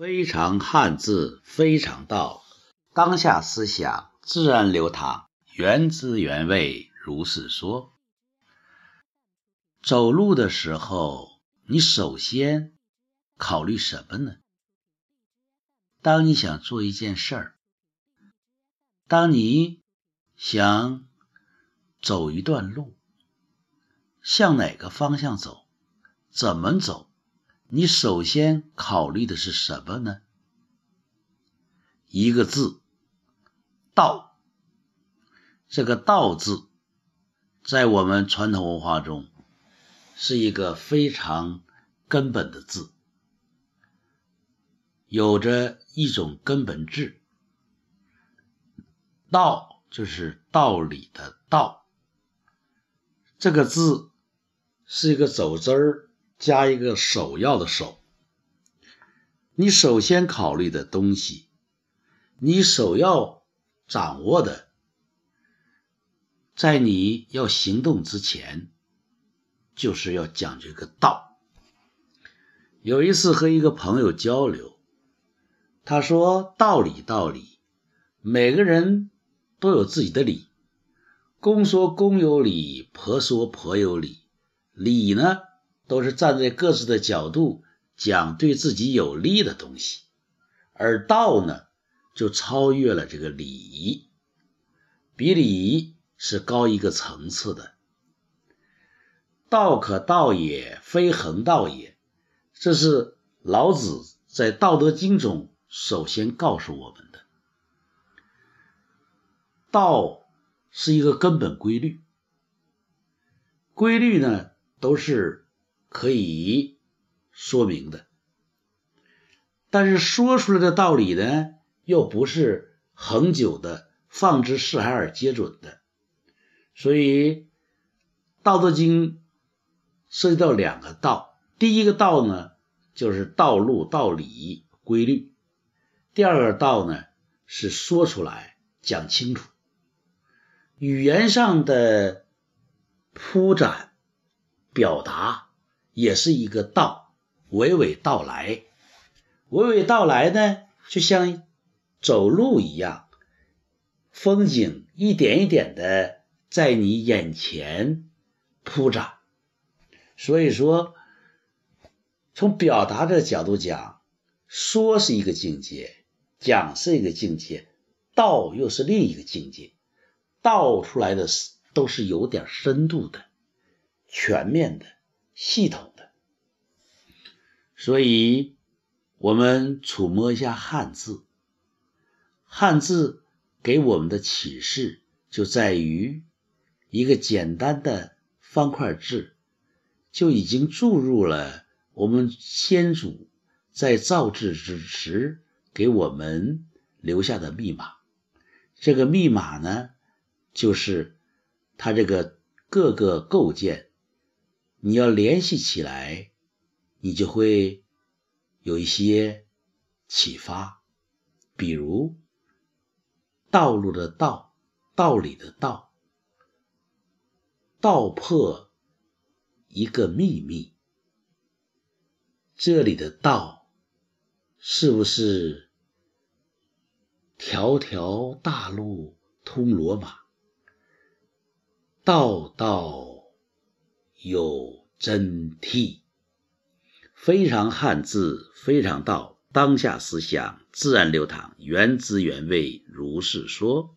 非常汉字，非常道，当下思想自然流淌，原汁原味如是说。走路的时候，你首先考虑什么呢？当你想做一件事儿，当你想走一段路，向哪个方向走，怎么走？你首先考虑的是什么呢？一个字“道”。这个“道”字，在我们传统文化中是一个非常根本的字，有着一种根本质。道就是道理的“道”。这个字是一个走之儿。加一个首要的“首”，你首先考虑的东西，你首要掌握的，在你要行动之前，就是要讲究个道。有一次和一个朋友交流，他说：“道理，道理，每个人都有自己的理。公说公有理，婆说婆有理。理呢？”都是站在各自的角度讲对自己有利的东西，而道呢，就超越了这个礼仪，比礼仪是高一个层次的。道可道也，非恒道也，这是老子在《道德经》中首先告诉我们的。道是一个根本规律，规律呢都是。可以说明的，但是说出来的道理呢，又不是恒久的、放之四海而皆准的。所以，《道德经》涉及到两个道：第一个道呢，就是道路、道理、规律；第二个道呢，是说出来、讲清楚。语言上的铺展、表达。也是一个道，娓娓道来，娓娓道来呢，就像走路一样，风景一点一点的在你眼前铺展。所以说，从表达的角度讲，说是一个境界，讲是一个境界，道又是另一个境界。道出来的是都是有点深度的、全面的。系统的，所以我们触摸一下汉字。汉字给我们的启示就在于一个简单的方块字，就已经注入了我们先祖在造字之时给我们留下的密码。这个密码呢，就是它这个各个构件。你要联系起来，你就会有一些启发，比如道路的道，道理的道，道破一个秘密。这里的道是不是条条大路通罗马？道道。有真谛，非常汉字，非常道，当下思想自然流淌，原汁原味，如是说。